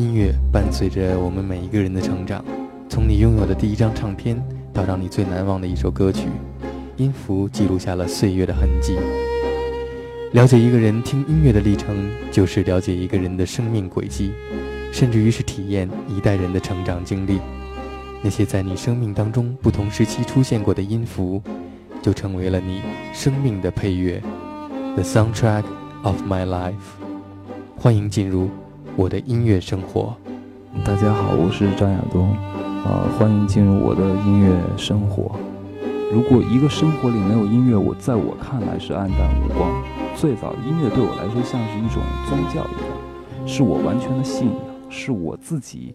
音乐伴随着我们每一个人的成长，从你拥有的第一张唱片到让你最难忘的一首歌曲，音符记录下了岁月的痕迹。了解一个人听音乐的历程，就是了解一个人的生命轨迹，甚至于是体验一代人的成长经历。那些在你生命当中不同时期出现过的音符，就成为了你生命的配乐，The soundtrack of my life。欢迎进入我的音乐生活。大家好，我是张亚东，啊，欢迎进入我的音乐生活。如果一个生活里没有音乐，我在我看来是黯淡无光。最早的音乐对我来说像是一种宗教一样，是我完全的信仰，是我自己，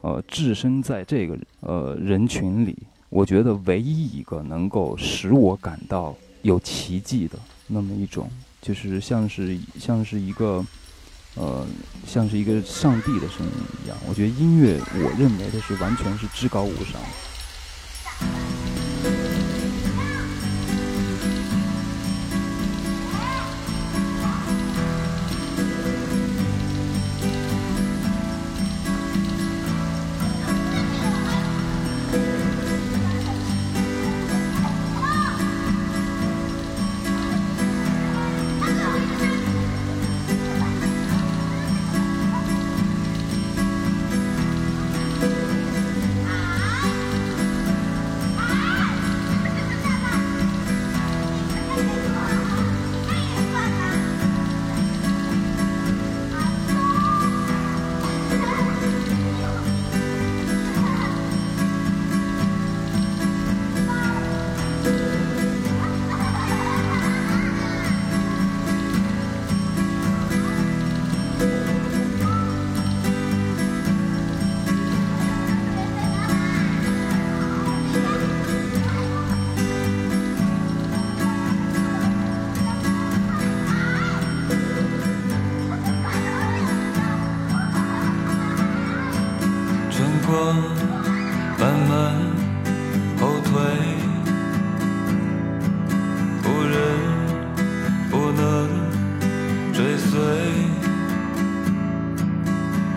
呃，置身在这个呃人群里，我觉得唯一一个能够使我感到有奇迹的那么一种，就是像是像是一个，呃，像是一个上帝的声音一样。我觉得音乐，我认为它是完全是至高无上。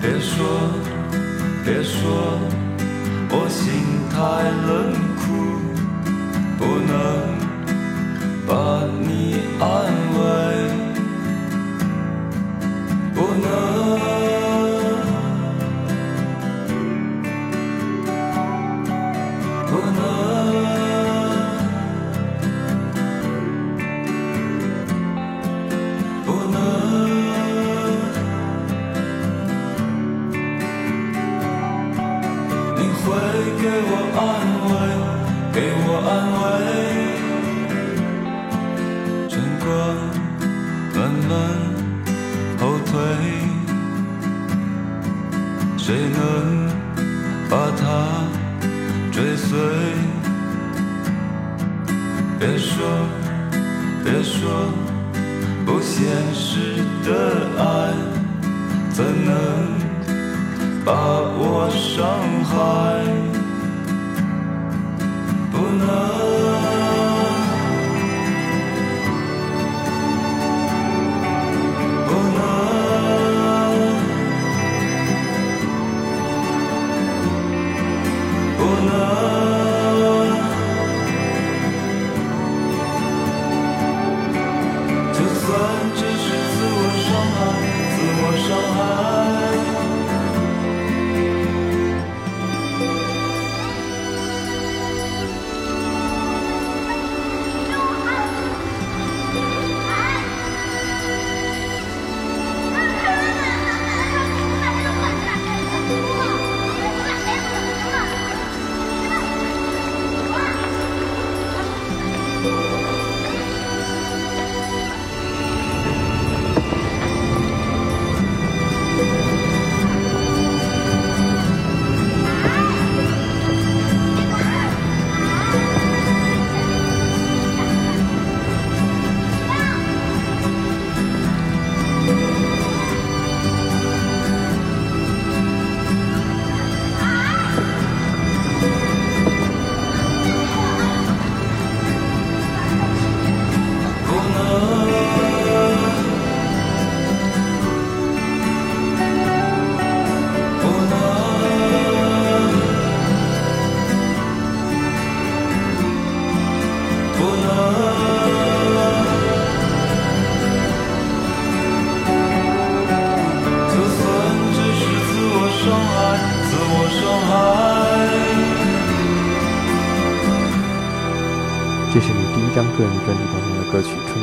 别说别说我心太冷酷不能把你安慰不能对别说别说不现实的爱怎能把我伤害？不能。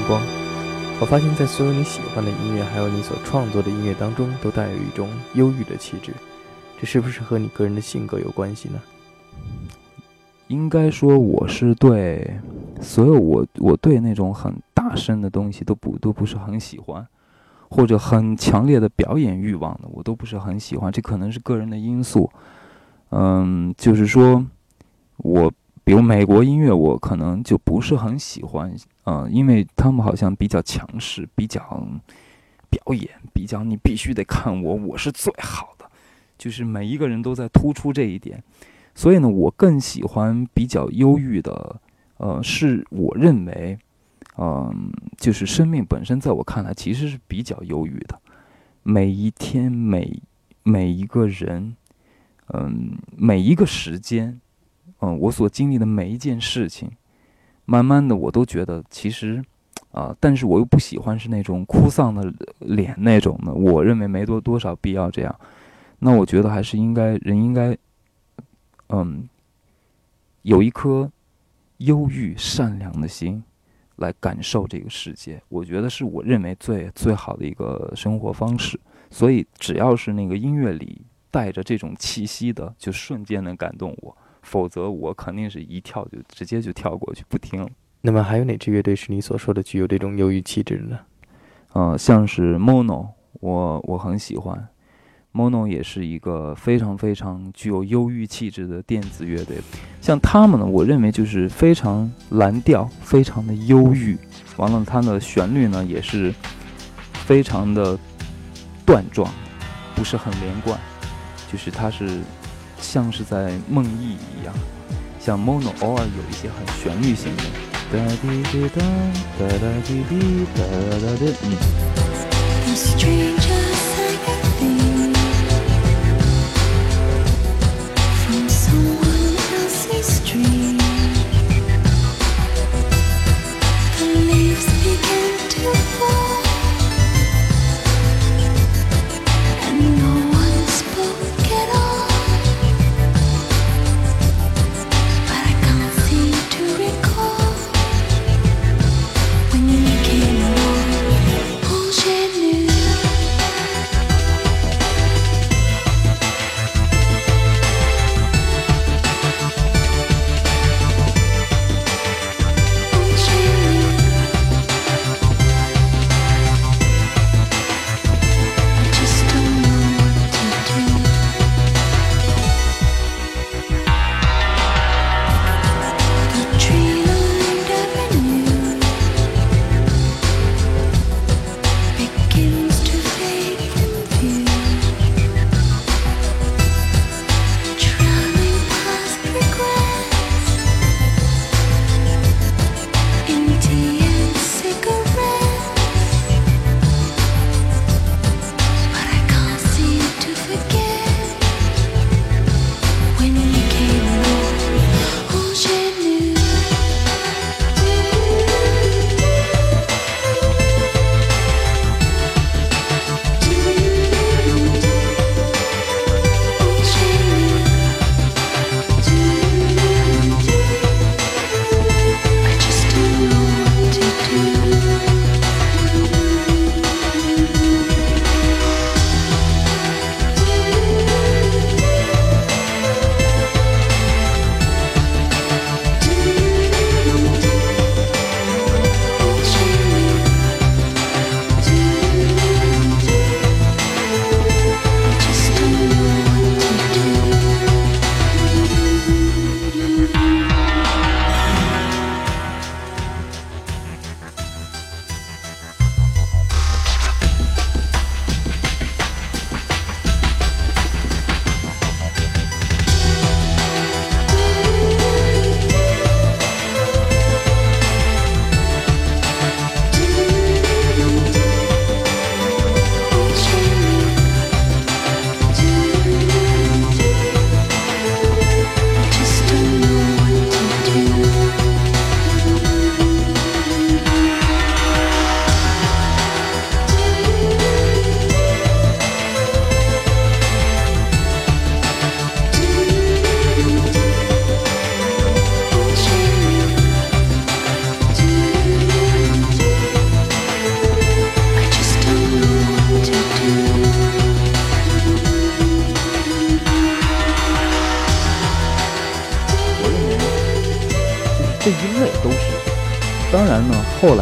光》。我发现，在所有你喜欢的音乐，还有你所创作的音乐当中，都带有一种忧郁的气质。这是不是和你个人的性格有关系呢？应该说，我是对所有我我对那种很大声的东西都不都不是很喜欢，或者很强烈的表演欲望的，我都不是很喜欢。这可能是个人的因素。嗯，就是说，我。比如美国音乐，我可能就不是很喜欢，嗯，因为他们好像比较强势，比较表演，比较你必须得看我，我是最好的，就是每一个人都在突出这一点。所以呢，我更喜欢比较忧郁的，呃，是我认为，嗯，就是生命本身在我看来其实是比较忧郁的。每一天，每每一个人，嗯，每一个时间。嗯，我所经历的每一件事情，慢慢的我都觉得其实，啊，但是我又不喜欢是那种哭丧的脸那种的，我认为没多多少必要这样。那我觉得还是应该人应该，嗯，有一颗忧郁善良的心来感受这个世界。我觉得是我认为最最好的一个生活方式。所以只要是那个音乐里带着这种气息的，就瞬间能感动我。否则我肯定是一跳就直接就跳过去不听了。那么还有哪支乐队是你所说的具有这种忧郁气质的呢？呃，像是 Mono，我我很喜欢。Mono 也是一个非常非常具有忧郁气质的电子乐队。像他们呢，我认为就是非常蓝调，非常的忧郁。完了，它的旋律呢也是非常的断状，不是很连贯，就是它是。像是在梦呓一样，像 Mono 偶尔有一些很旋律性的。哒滴滴哒，哒哒滴滴哒哒的，嗯。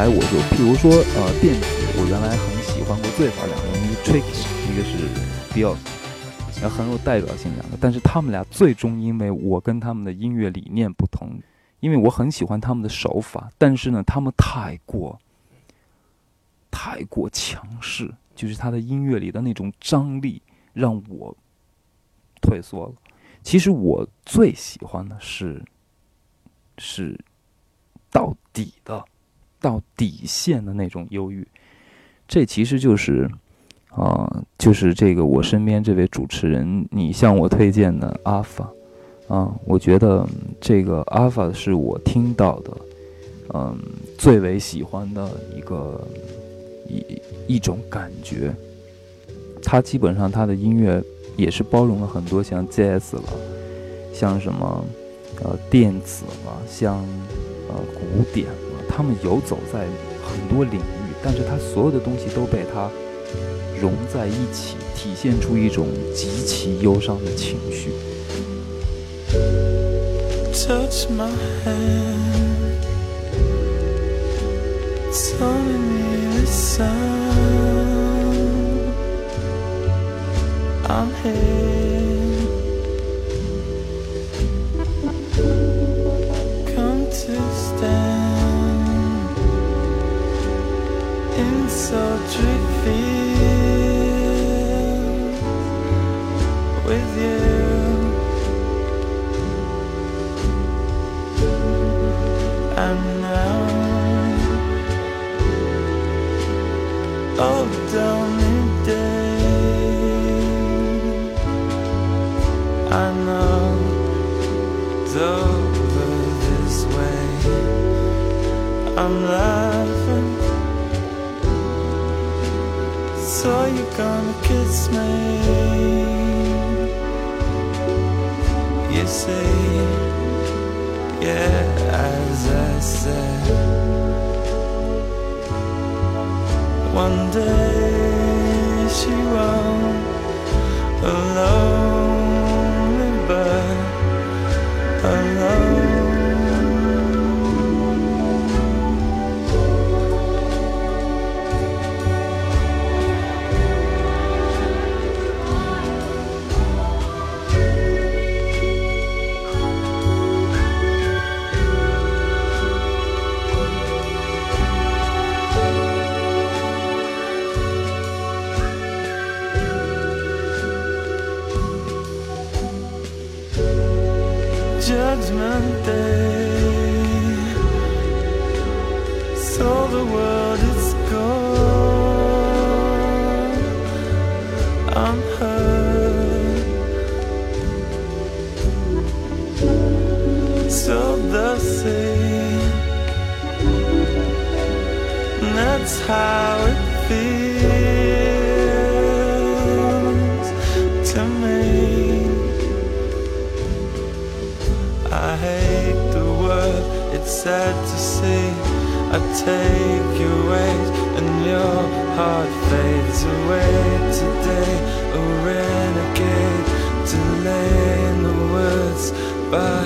来我就譬如说，呃，电子，我原来很喜欢过最早两个人，一个 Tricky，一个是 Bill，也很有代表性两个。但是他们俩最终因为我跟他们的音乐理念不同，因为我很喜欢他们的手法，但是呢，他们太过太过强势，就是他的音乐里的那种张力让我退缩了。其实我最喜欢的是是到底的到底线的那种忧郁，这其实就是啊，就是这个我身边这位主持人，你向我推荐的阿法啊，我觉得这个阿法是我听到的嗯最为喜欢的一个一一种感觉，他基本上他的音乐。也是包容了很多像 jazz 了，像什么呃电子了，像呃古典，他们游走在很多领域，但是他所有的东西都被他融在一起，体现出一种极其忧伤的情绪。I'm here. So you're gonna kiss me? You say, yeah, as I said. One day she won't alone. Judgment day. So the world is gone. I'm hurt. So the same. That's how it feels sad to see. I take your weight and your heart fades away today. A renegade to lay in the woods by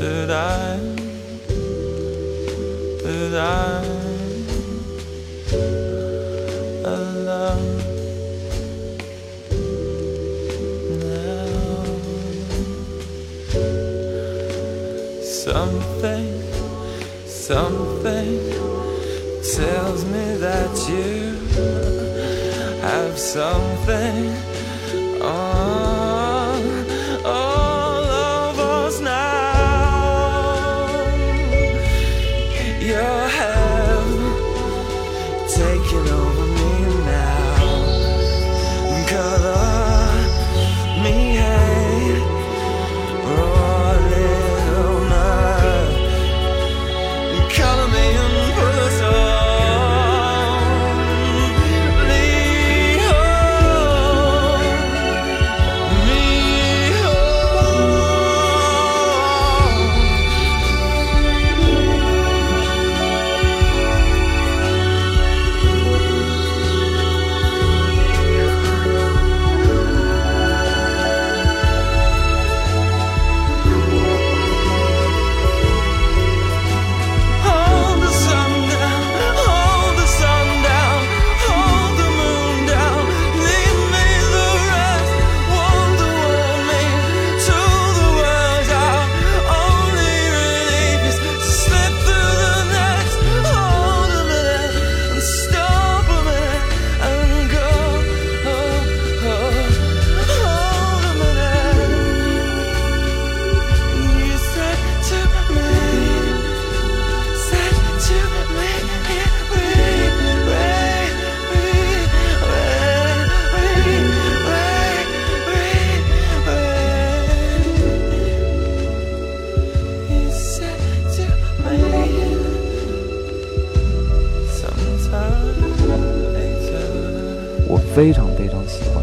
that I, that I'm alone. now. Something, something tells me that you have something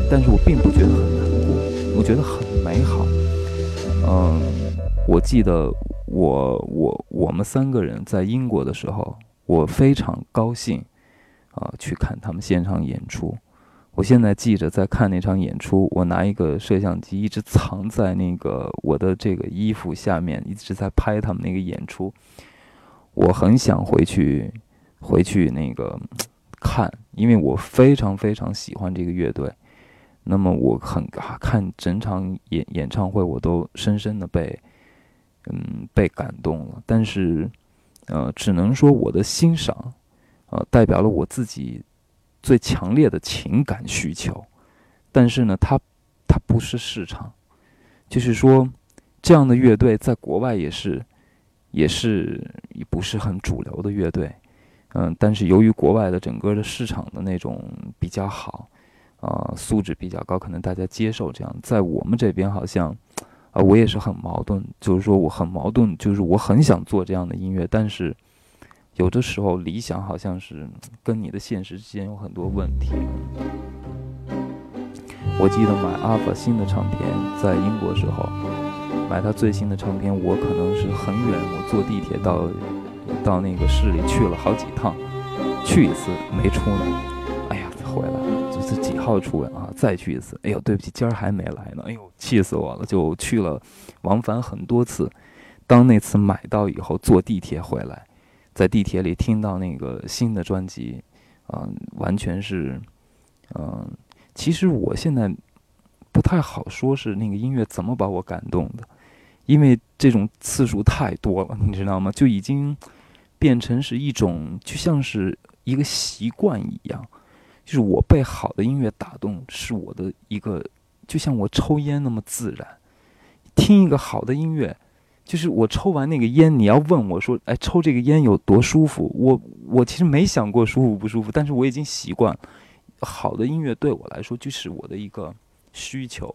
但是我并不觉得很难过，我觉得很美好。嗯，我记得我我我们三个人在英国的时候，我非常高兴啊、去看他们现场演出。我现在记着在看那场演出，我拿一个摄像机一直藏在那个我的这个衣服下面，一直在拍他们那个演出。我很想回去回去那个看，因为我非常非常喜欢这个乐队。那么我很啊看整场演演唱会，我都深深的被嗯被感动了。但是呃，只能说我的欣赏呃代表了我自己最强烈的情感需求。但是呢，它它不是市场，就是说这样的乐队在国外也是也是不是很主流的乐队。嗯，但是由于国外的整个的市场的那种比较好，啊、素质比较高，可能大家接受这样。在我们这边好像，啊、我也是很矛盾，就是说我很矛盾，就是我很想做这样的音乐，但是有的时候理想好像是跟你的现实之间有很多问题。我记得买阿法新的唱片，在英国时候买他最新的唱片，我可能是很远，我坐地铁到到那个市里去了好几趟，去一次没出来，号出啊？再去一次，哎呦，对不起，今儿还没来呢，哎呦，气死我了，就去了，往返很多次。当那次买到以后，坐地铁回来，在地铁里听到那个新的专辑，啊、完全是，嗯、其实我现在不太好说是那个音乐怎么把我感动的，因为这种次数太多了，你知道吗？就已经变成是一种，就像是一个习惯一样，就是我被好的音乐打动，是我的一个，就像我抽烟那么自然。听一个好的音乐，就是我抽完那个烟，你要问我说，哎，抽这个烟有多舒服？我我其实没想过舒服不舒服，但是我已经习惯。好的音乐对我来说就是我的一个需求，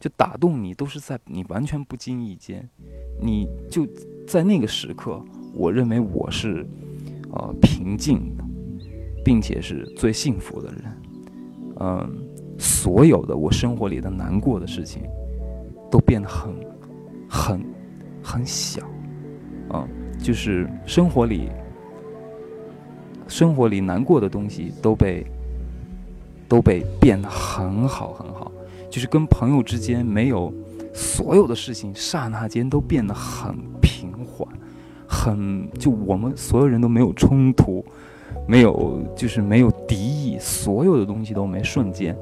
就打动你都是在你完全不经意间，你就在那个时刻，我认为我是呃平静的，并且是最幸福的人。嗯，所有的我生活里的难过的事情，都变得很、很、很小，嗯，就是生活里、生活里难过的东西都被都被变得很好很好，就是跟朋友之间没有所有的事情，刹那间都变得很平缓，很就我们所有人都没有冲突，没有就是没有敌意，所有的东西都没瞬间。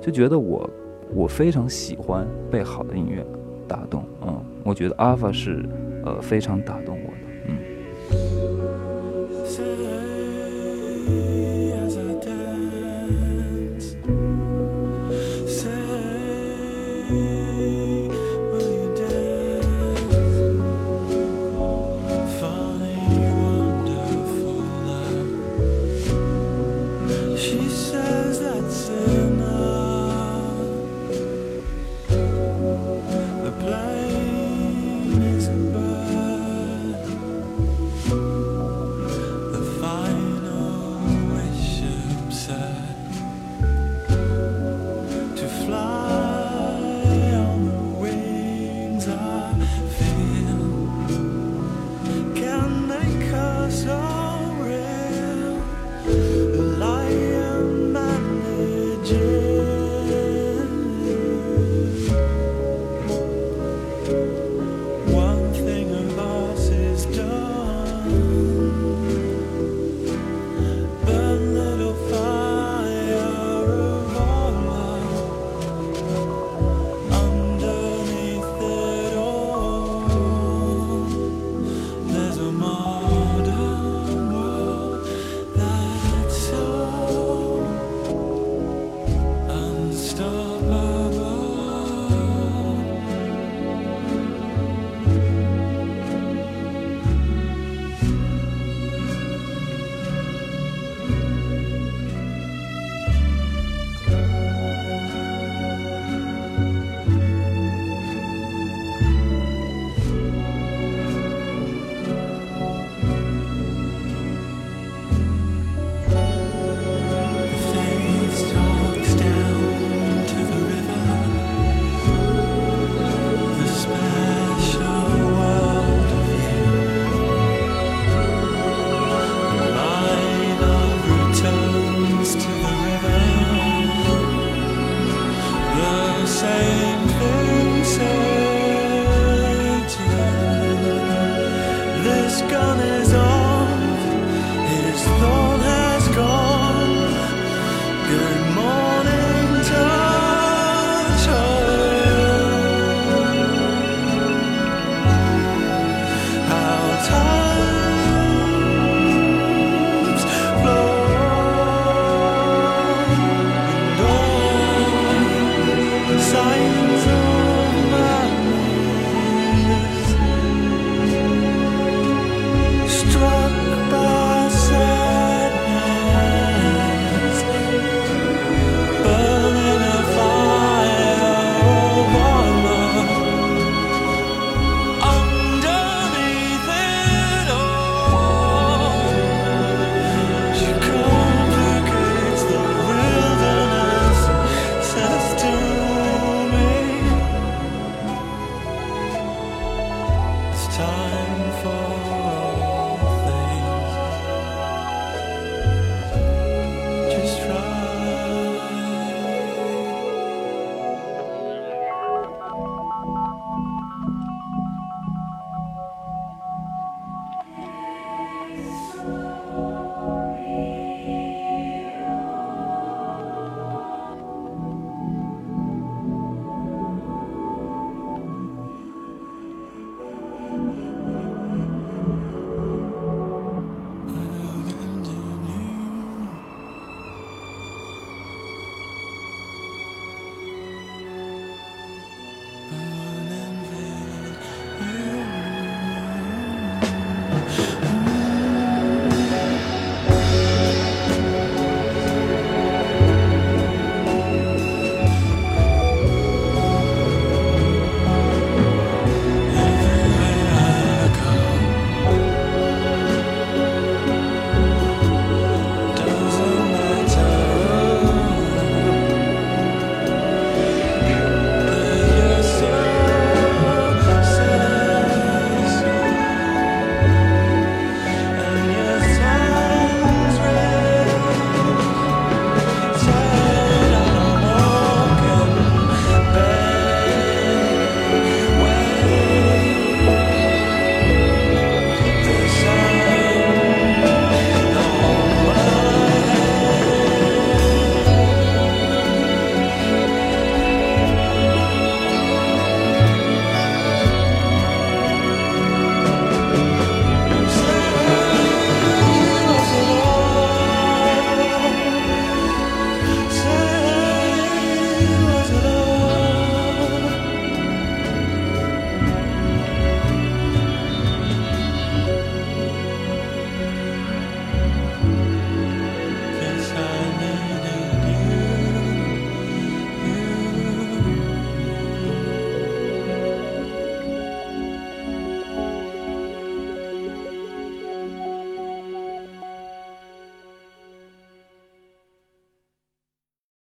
就觉得我我非常喜欢被好的音乐打动，嗯，我觉得阿尔法是呃非常打动我的， 꺼내서